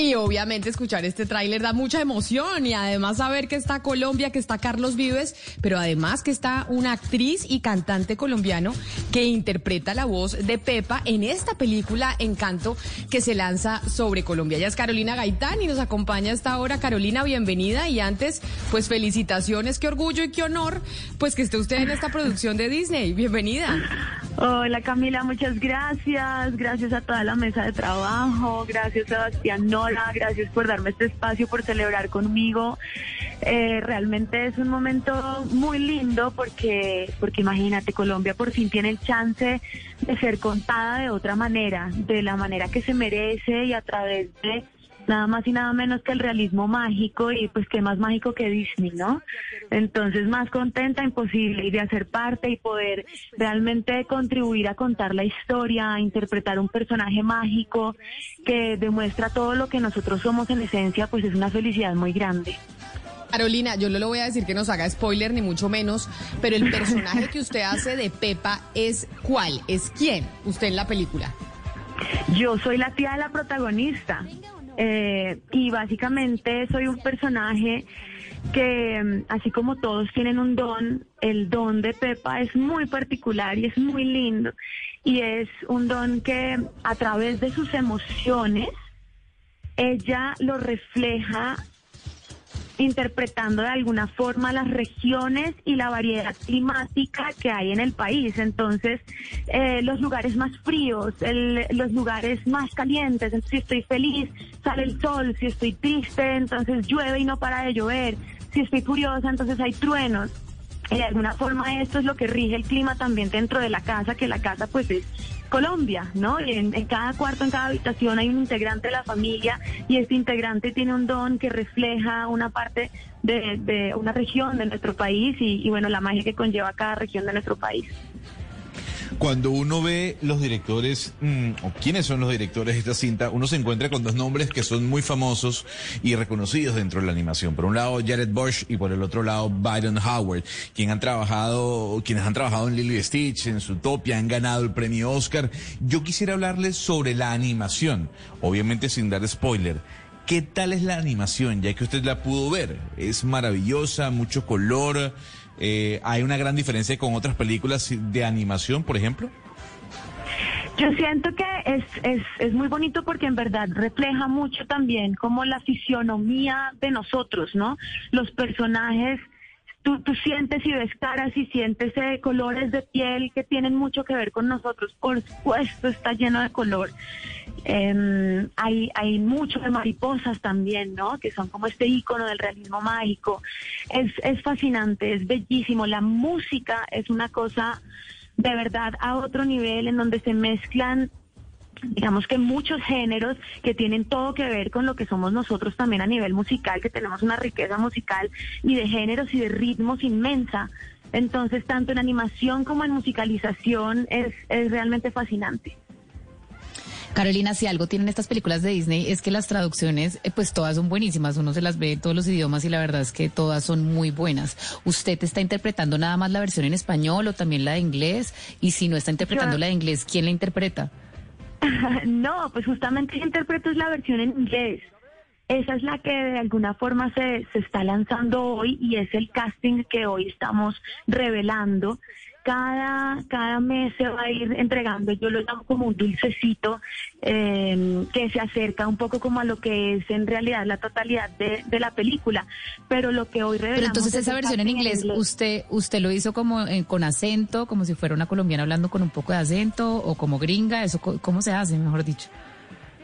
Y obviamente escuchar este tráiler da mucha emoción y además saber que está Colombia, que está Carlos Vives, pero además que está una actriz y cantante colombiano que interpreta la voz de Pepa en esta película Encanto que se lanza sobre Colombia. Ella es Carolina Gaitán y nos acompaña esta hora. Carolina, bienvenida y antes, pues felicitaciones, qué orgullo y qué honor, pues que esté usted en esta producción de Disney. Bienvenida. Hola Camila, muchas gracias. Gracias a toda la mesa de trabajo. Gracias Sebastián Hola, gracias por darme este espacio, por celebrar conmigo. Eh, realmente es un momento muy lindo porque, porque imagínate, Colombia por fin tiene el chance de ser contada de otra manera, de la manera que se merece y a través de nada más y nada menos que el realismo mágico y pues qué más mágico que Disney, ¿no? Entonces más contenta imposible y de hacer parte y poder realmente contribuir a contar la historia, a interpretar un personaje mágico que demuestra todo lo que nosotros somos en esencia, pues es una felicidad muy grande. Carolina, yo no le voy a decir que nos haga spoiler ni mucho menos, pero el personaje que usted hace de Pepa es cuál, es quién usted en la película. Yo soy la tía de la protagonista. Eh, y básicamente soy un personaje que, mm, así como todos tienen un don, el don de Pepa es muy particular y es muy lindo. Y es un don que a través de sus emociones, ella lo refleja interpretando de alguna forma las regiones y la variedad climática que hay en el país. Entonces, eh, los lugares más fríos, los lugares más calientes. Si estoy feliz, sale el sol. Si estoy triste, entonces llueve y no para de llover. Si estoy furiosa, entonces hay truenos. De alguna forma esto es lo que rige el clima también dentro de la casa, que la casa pues es Colombia, ¿no? En, en, cada cuarto, en cada habitación hay un integrante de la familia y este integrante tiene un don que refleja una parte de, de una región de nuestro país y, y bueno, la magia que conlleva cada región de nuestro país. Cuando uno ve los directores, mm, o quiénes son los directores de esta cinta, uno se encuentra con dos nombres que son muy famosos y reconocidos dentro de la animación. Por un lado, Jared Bosch y por el otro lado, Byron Howard, quien han trabajado, quienes han trabajado en Lily Stitch, en Zootopia, han ganado el premio Oscar. Yo quisiera hablarles sobre la animación, obviamente sin dar spoiler. ¿Qué tal es la animación? Ya que usted la pudo ver. Es maravillosa, mucho color. Eh, ¿Hay una gran diferencia con otras películas de animación, por ejemplo? Yo siento que es, es, es, muy bonito porque en verdad refleja mucho también como la fisionomía de nosotros, ¿no? Los personajes, tú, tú sientes y ves caras y sientes eh, colores de piel que tienen mucho que ver con nosotros. Por supuesto, está lleno de color. Eh, hay, hay mucho de mariposas también, ¿no? Que son como este icono del realismo mágico. Es, es fascinante, es bellísimo. La música es una cosa de verdad a otro nivel en donde se mezclan digamos que muchos géneros que tienen todo que ver con lo que somos nosotros también a nivel musical, que tenemos una riqueza musical y de géneros y de ritmos inmensa. Entonces, tanto en animación como en musicalización es, es realmente fascinante. Carolina, si algo tienen estas películas de Disney es que las traducciones, eh, pues todas son buenísimas, uno se las ve en todos los idiomas y la verdad es que todas son muy buenas. ¿Usted está interpretando nada más la versión en español o también la de inglés? Y si no está interpretando la de inglés, ¿quién la interpreta? no, pues justamente interpreto es la versión en inglés. Esa es la que de alguna forma se, se está lanzando hoy y es el casting que hoy estamos revelando cada, cada mes se va a ir entregando, yo lo llamo como un dulcecito eh, que se acerca un poco como a lo que es en realidad la totalidad de, de la película, pero lo que hoy revelamos... Pero entonces esa versión en inglés, ¿usted usted lo hizo como eh, con acento, como si fuera una colombiana hablando con un poco de acento o como gringa? eso ¿Cómo se hace, mejor dicho?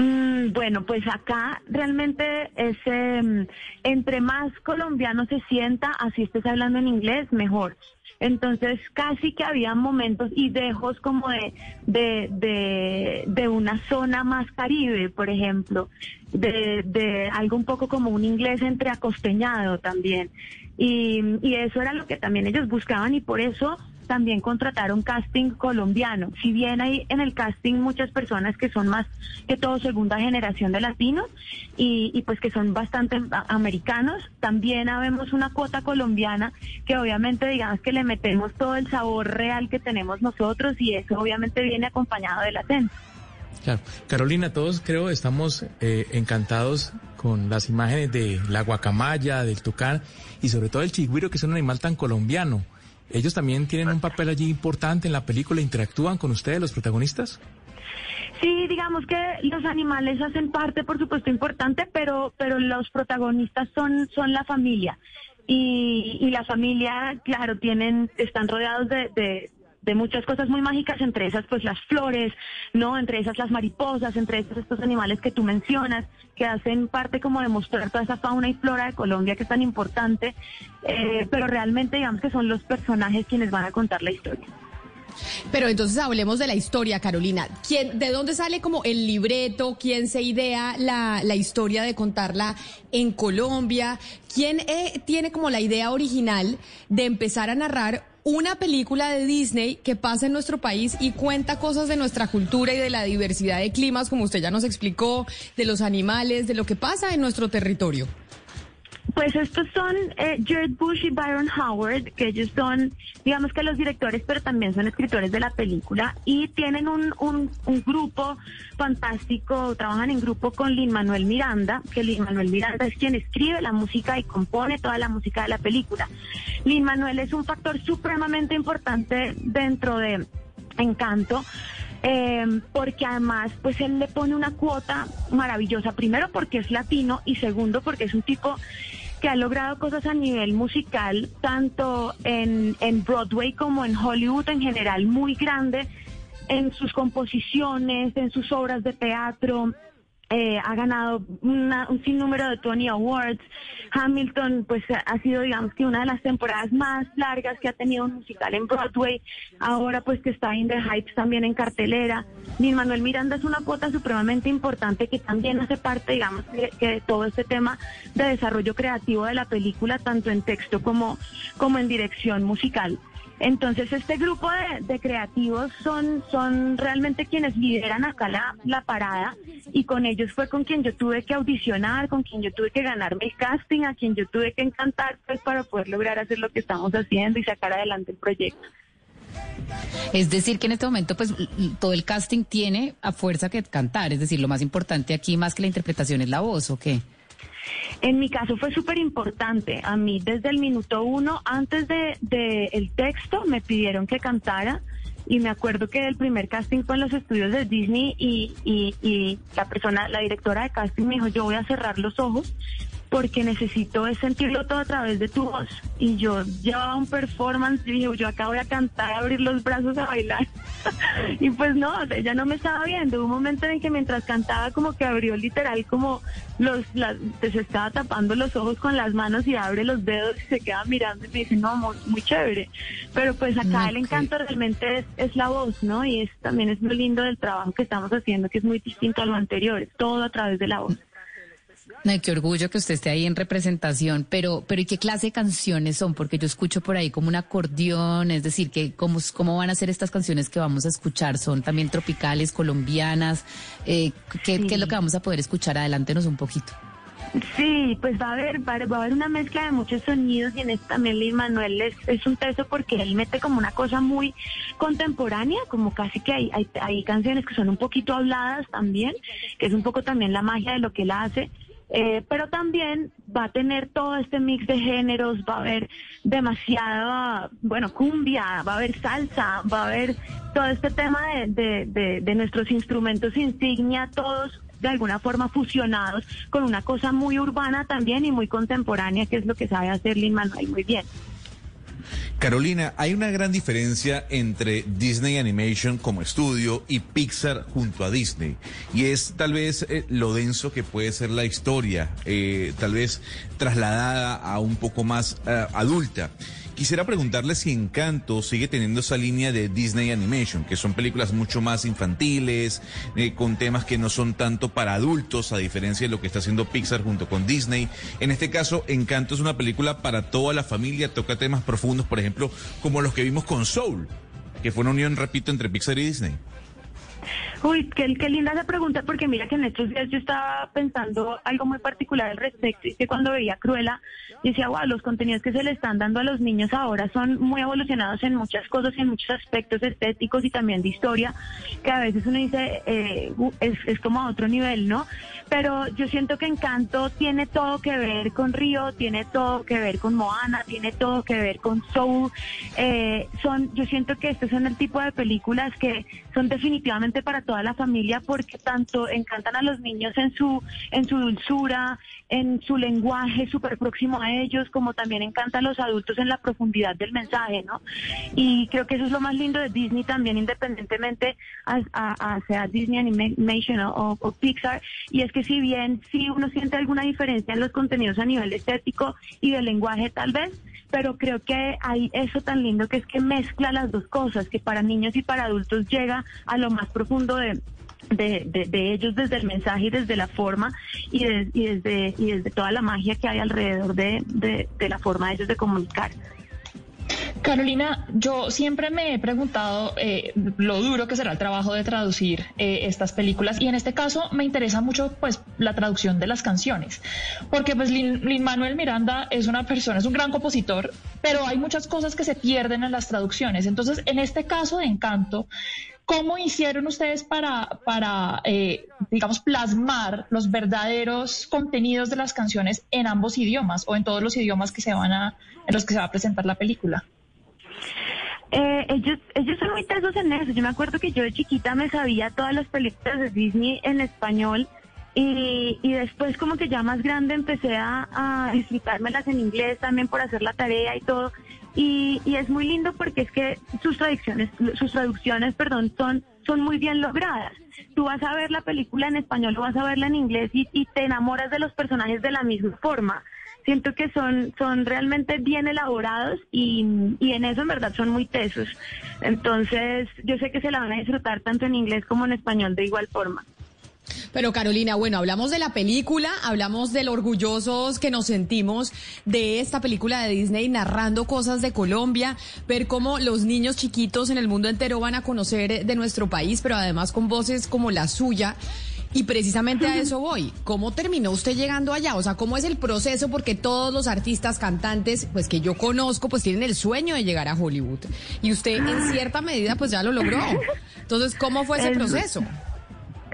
Mm, bueno, pues acá realmente es eh, entre más colombiano se sienta, así estés hablando en inglés, mejor. Entonces casi que había momentos y dejos como de, de, de, una zona más caribe, por ejemplo, de, de algo un poco como un inglés entreacosteñado también. Y, y eso era lo que también ellos buscaban y por eso también contrataron casting colombiano. Si bien hay en el casting muchas personas que son más que todo segunda generación de latinos y, pues que son bastante americanos, también habemos una cuota colombiana que obviamente digamos que le metemos todo el sabor real que tenemos nosotros y eso obviamente viene acompañado del acento. Claro. Carolina, todos creo estamos eh, encantados con las imágenes de la guacamaya, del tucán y sobre todo el chigüiro, que es un animal tan colombiano. ¿Ellos también tienen un papel allí importante en la película? ¿Interactúan con ustedes, los protagonistas? Sí, digamos que los animales hacen parte, por supuesto, importante, pero, pero los protagonistas son, son la familia. Y, y la familia, claro, tienen, están rodeados de, de muchas cosas muy mágicas, entre esas pues las flores, ¿no? Entre esas las mariposas, entre esas estos animales que tú mencionas, que hacen parte como de mostrar toda esa fauna y flora de Colombia que es tan importante, eh, pero realmente digamos que son los personajes quienes van a contar la historia. Pero entonces hablemos de la historia, Carolina. ¿Quién, ¿De dónde sale como el libreto? ¿Quién se idea la, la historia de contarla en Colombia? ¿Quién eh, tiene como la idea original de empezar a narrar una película de Disney que pasa en nuestro país y cuenta cosas de nuestra cultura y de la diversidad de climas, como usted ya nos explicó, de los animales, de lo que pasa en nuestro territorio? Pues estos son eh, Jared Bush y Byron Howard, que ellos son, digamos que los directores, pero también son escritores de la película y tienen un, un, un grupo fantástico, trabajan en grupo con Lin Manuel Miranda, que Lin Manuel Miranda es quien escribe la música y compone toda la música de la película. Lin Manuel es un factor supremamente importante dentro de Encanto. Eh, porque además pues él le pone una cuota maravillosa, primero porque es latino y segundo porque es un tipo que ha logrado cosas a nivel musical, tanto en, en Broadway como en Hollywood en general, muy grande en sus composiciones, en sus obras de teatro, eh, ha ganado un sinnúmero de Tony Awards. Hamilton, pues ha sido, digamos que una de las temporadas más largas que ha tenido musical en Broadway. Ahora, pues que está en The Heights también en cartelera. Lin Manuel Miranda es una cuota supremamente importante que también hace parte, digamos, que de todo este tema de desarrollo creativo de la película, tanto en texto como, como en dirección musical. Entonces, este grupo de, creativos son, son realmente quienes lideran acá la, la, parada y con ellos fue con quien yo tuve que audicionar, con quien yo tuve que ganarme el casting, a quien yo tuve que encantar pues para poder lograr hacer lo que estamos haciendo y sacar adelante el proyecto. Es decir, que en este momento, pues, todo el casting tiene a fuerza que cantar. Es decir, lo más importante aquí, más que la interpretación, es la voz, ¿o qué? En mi caso fue súper importante. A mí desde el minuto uno, antes de, de, el texto, me pidieron que cantara. Y me acuerdo que el primer casting fue en los estudios de Disney y, y la persona, la directora de casting me dijo, yo voy a cerrar los ojos porque necesito sentirlo todo a través de tu voz. Y yo llevaba un performance y dije, yo acá voy a cantar, abrir los brazos, a bailar. y pues no, ella no me estaba viendo. Hubo un momento en que mientras cantaba como que abrió literal como los, se estaba tapando los ojos con las manos y abre los dedos y se queda mirando y me dice, no, muy, chévere. Pero pues acá el encanto realmente es, es la voz, ¿no? Y es, también es lo lindo del trabajo que estamos haciendo, que es muy distinto a lo anterior, todo a través de la voz. Ay, qué orgullo que usted esté ahí en representación, pero, pero ¿y qué clase de canciones son? Porque yo escucho por ahí como un acordeón, es decir, que cómo, cómo van a ser estas canciones que vamos a escuchar, son también tropicales, colombianas, eh, ¿qué, es lo que vamos a poder escuchar? Adelántenos un poquito. Sí, pues va a haber, va a haber una mezcla de muchos sonidos y en esto también Luis Manuel es, es un teso porque él mete como una cosa muy contemporánea, como casi que hay, hay, hay canciones que son un poquito habladas también, que es un poco también la magia de lo que él hace eh, pero también va a tener todo este mix de géneros, va a haber demasiada, bueno, cumbia, va a haber salsa, va a haber todo este tema de, de, de, nuestros instrumentos insignia, todos de alguna forma fusionados con una cosa muy urbana también y muy contemporánea, que es lo que sabe hacer Lin Manuel muy bien. Carolina, hay una gran diferencia entre Disney Animation como estudio y Pixar junto a Disney. Y es tal vez eh, lo denso que puede ser la historia, eh, tal vez trasladada a un poco más eh, adulta. Quisiera preguntarle si Encanto sigue teniendo esa línea de Disney Animation, que son películas mucho más infantiles, eh, con temas que no son tanto para adultos, a diferencia de lo que está haciendo Pixar junto con Disney. En este caso, Encanto es una película para toda la familia, toca temas profundos, por ejemplo, como los que vimos con Soul, que fue una unión, repito, entre Pixar y Disney. Uy, qué, qué linda esa pregunta, porque mira que en estos días yo estaba pensando algo muy particular al respecto, y que cuando veía Cruella, decía, wow, los contenidos que se le están dando a los niños ahora son muy evolucionados en muchas cosas, en muchos aspectos estéticos y también de historia, que a veces uno dice, eh, es, es como a otro nivel, ¿no? Pero yo siento que Encanto tiene todo que ver con Río, tiene todo que ver con Moana, tiene todo que ver con Soul. Eh, son, yo siento que estos son el tipo de películas que son definitivamente para toda la familia porque tanto encantan a los niños en su, en su dulzura, en su lenguaje súper próximo a ellos, como también encanta a los adultos en la profundidad del mensaje, ¿no? Y creo que eso es lo más lindo de Disney también, independientemente a, a, sea Disney Animation o, o, Pixar, y es que si bien si uno siente alguna diferencia en los contenidos a nivel estético y de lenguaje tal vez, pero creo que hay eso tan lindo que es que mezcla las dos cosas, que para niños y para adultos llega a lo más profundo de, de, ellos desde el mensaje y desde la forma y, y, desde, y desde toda la magia que hay alrededor de, de la forma de ellos de comunicar. Carolina, yo siempre me he preguntado eh, lo duro que será el trabajo de traducir eh, estas películas y en este caso me interesa mucho pues la traducción de las canciones, porque pues Lin, Manuel Miranda es una persona, es un gran compositor, pero hay muchas cosas que se pierden en las traducciones. Entonces, en este caso de Encanto, ¿Cómo hicieron ustedes para, para eh, digamos, plasmar los verdaderos contenidos de las canciones en ambos idiomas o en todos los idiomas que se van a, en los que se va a presentar la película? Eh, ellos, ellos son muy tesos en eso. Yo me acuerdo que yo de chiquita me sabía todas las películas de Disney en español y, y después como que ya más grande empecé a, a disfrutármelas en inglés también por hacer la tarea y todo. Y, y, es muy lindo porque es que sus traducciones, sus traducciones, perdón, son, son muy bien logradas. Tú vas a ver la película en español o vas a verla en inglés y, y, te enamoras de los personajes de la misma forma. Siento que son, son realmente bien elaborados y, y en eso en verdad son muy tesos. Entonces yo sé que se la van a disfrutar tanto en inglés como en español de igual forma. Pero Carolina, bueno, hablamos de la película, hablamos de lo orgullosos que nos sentimos de esta película de Disney narrando cosas de Colombia, ver cómo los niños chiquitos en el mundo entero van a conocer de nuestro país, pero además con voces como la suya. Y precisamente a eso voy. ¿Cómo terminó usted llegando allá? O sea, ¿cómo es el proceso? Porque todos los artistas, cantantes, pues que yo conozco, pues tienen el sueño de llegar a Hollywood. Y usted en cierta medida, pues ya lo logró. Entonces, ¿cómo fue ese proceso?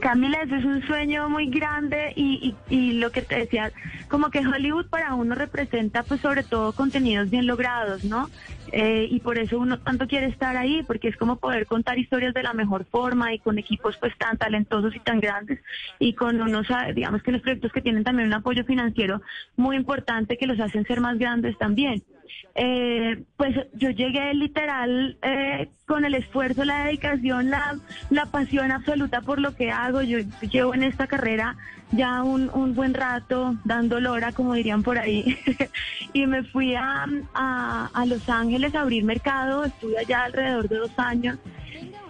Camila, eso es un sueño muy grande y, y, y, lo que te decía, como que Hollywood para uno representa pues sobre todo contenidos bien logrados, ¿no? Eh, y por eso uno tanto quiere estar ahí, porque es como poder contar historias de la mejor forma y con equipos pues tan talentosos y tan grandes y con unos, digamos que los proyectos que tienen también un apoyo financiero muy importante que los hacen ser más grandes también. Eh, pues yo llegué literal eh, con el esfuerzo, la dedicación, la, la pasión absoluta por lo que hago. Yo llevo en esta carrera ya un, un buen rato dando lora, como dirían por ahí, y me fui a, a, Los Ángeles a abrir mercado, estuve allá alrededor de dos años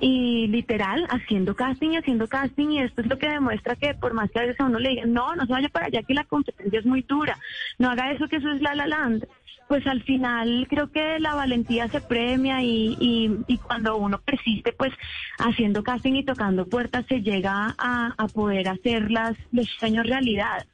y literal haciendo casting y haciendo casting. Y esto es lo que demuestra que por más que a veces a uno le digan, no, no se vaya para allá que la competencia es muy dura, no haga eso que eso es la la land pues al final creo que la valentía se premia y, y, cuando uno persiste, pues haciendo casting y tocando puertas se llega a, a poder hacer las, los sueños realidad.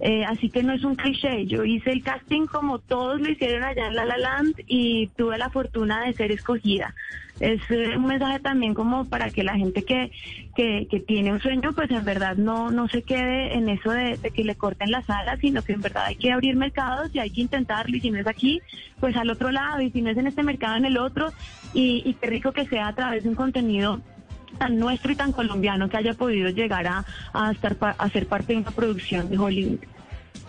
Eh, así que no es un cliché. Yo hice el casting como todos lo hicieron allá en La La Land y tuve la fortuna de ser escogida. Es eh, un mensaje también como para que la gente que, que, tiene un sueño, pues en verdad no, no se quede en eso de, que le corten las alas, sino que en verdad hay que abrir mercados y hay que intentarlo. Y si no es aquí, pues al otro lado. Y si no es en este mercado, en el otro. Y, y qué rico que sea a través de un contenido tan nuestro y tan colombiano que haya podido llegar a, a, estar, a ser parte de una producción de Hollywood.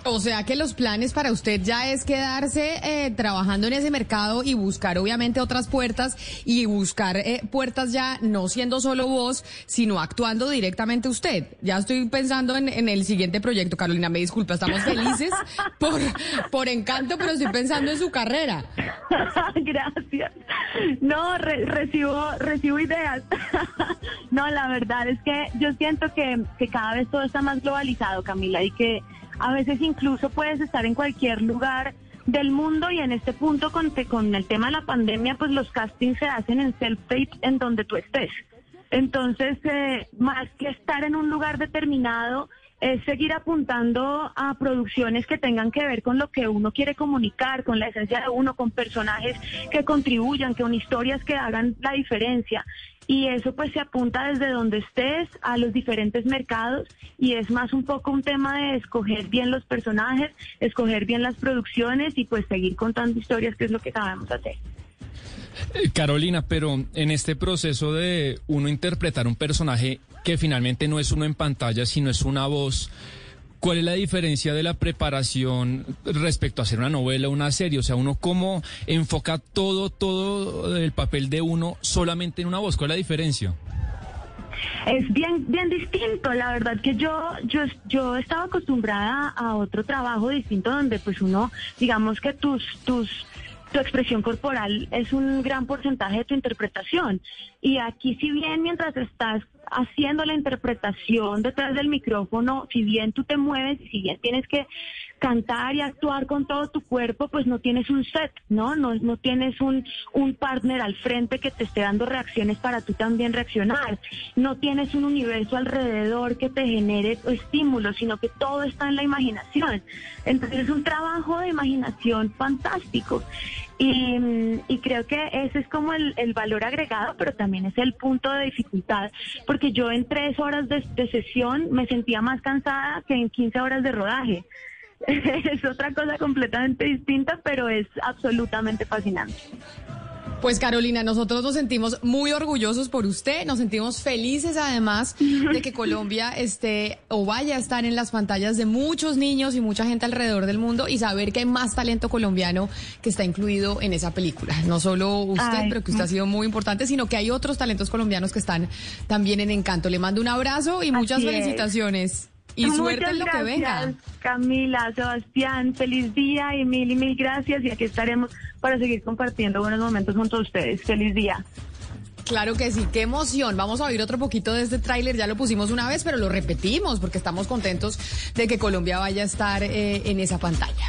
O sea que los planes para usted ya es quedarse eh, trabajando en ese mercado y buscar obviamente otras puertas y buscar eh, puertas ya no siendo solo vos, sino actuando directamente usted. Ya estoy pensando en, en el siguiente proyecto. Carolina, me disculpa, estamos felices por, por encanto, pero estoy pensando en su carrera. Gracias. No, re, recibo, recibo ideas. no, la verdad es que yo siento que, que cada vez todo está más globalizado, Camila, y que a veces incluso puedes estar en cualquier lugar del mundo y en este punto con, con el tema de la pandemia, pues los castings se hacen en self-tape en donde tú estés. Entonces, eh, más que estar en un lugar determinado, es seguir apuntando a producciones que tengan que ver con lo que uno quiere comunicar, con la esencia de uno, con personajes que contribuyan, con historias que hagan la diferencia. Y eso pues se apunta desde donde estés a los diferentes mercados y es más un poco un tema de escoger bien los personajes, escoger bien las producciones y pues seguir contando historias, que es lo que sabemos hacer. Eh, Carolina, pero en este proceso de uno interpretar un personaje que finalmente no es uno en pantalla, sino es una voz, ¿cuál es la diferencia de la preparación respecto a hacer una novela una serie? O sea, uno cómo enfoca todo, todo el papel de uno solamente en una voz, ¿cuál es la diferencia? Es bien, bien distinto. La verdad que yo, yo, yo estaba acostumbrada a otro trabajo distinto donde pues uno, digamos que tus, tus tu expresión corporal es un gran porcentaje de tu interpretación. Y aquí, si bien mientras estás haciendo la interpretación detrás del micrófono, si bien tú te mueves, si bien tienes que cantar y actuar con todo tu cuerpo, pues no tienes un set, ¿no? No, no tienes un, un partner al frente que te esté dando reacciones para tú también reaccionar. No tienes un universo alrededor que te genere estímulos, sino que todo está en la imaginación. Entonces es un trabajo de imaginación fantástico. Y, y, creo que ese es como el, valor agregado, pero también es el punto de dificultad, porque yo en tres horas de, de sesión me sentía más cansada que en 15 horas de rodaje. es otra cosa completamente distinta, pero es absolutamente fascinante. Pues Carolina, nosotros nos sentimos muy orgullosos por usted, nos sentimos felices además de que Colombia esté o vaya a estar en las pantallas de muchos niños y mucha gente alrededor del mundo y saber que hay más talento colombiano que está incluido en esa película. No solo usted, pero que usted ha sido muy importante, sino que hay otros talentos colombianos que están también en Encanto. Le mando un abrazo y muchas felicitaciones. Y suerte en lo que venga. Camila, Sebastián, feliz día y mil y mil gracias. Y aquí estaremos para seguir compartiendo buenos momentos junto a ustedes. Feliz día. Claro que sí, qué emoción. Vamos a oír otro poquito de este tráiler. Ya lo pusimos una vez, pero lo repetimos porque estamos contentos de que Colombia vaya a estar eh, en esa pantalla.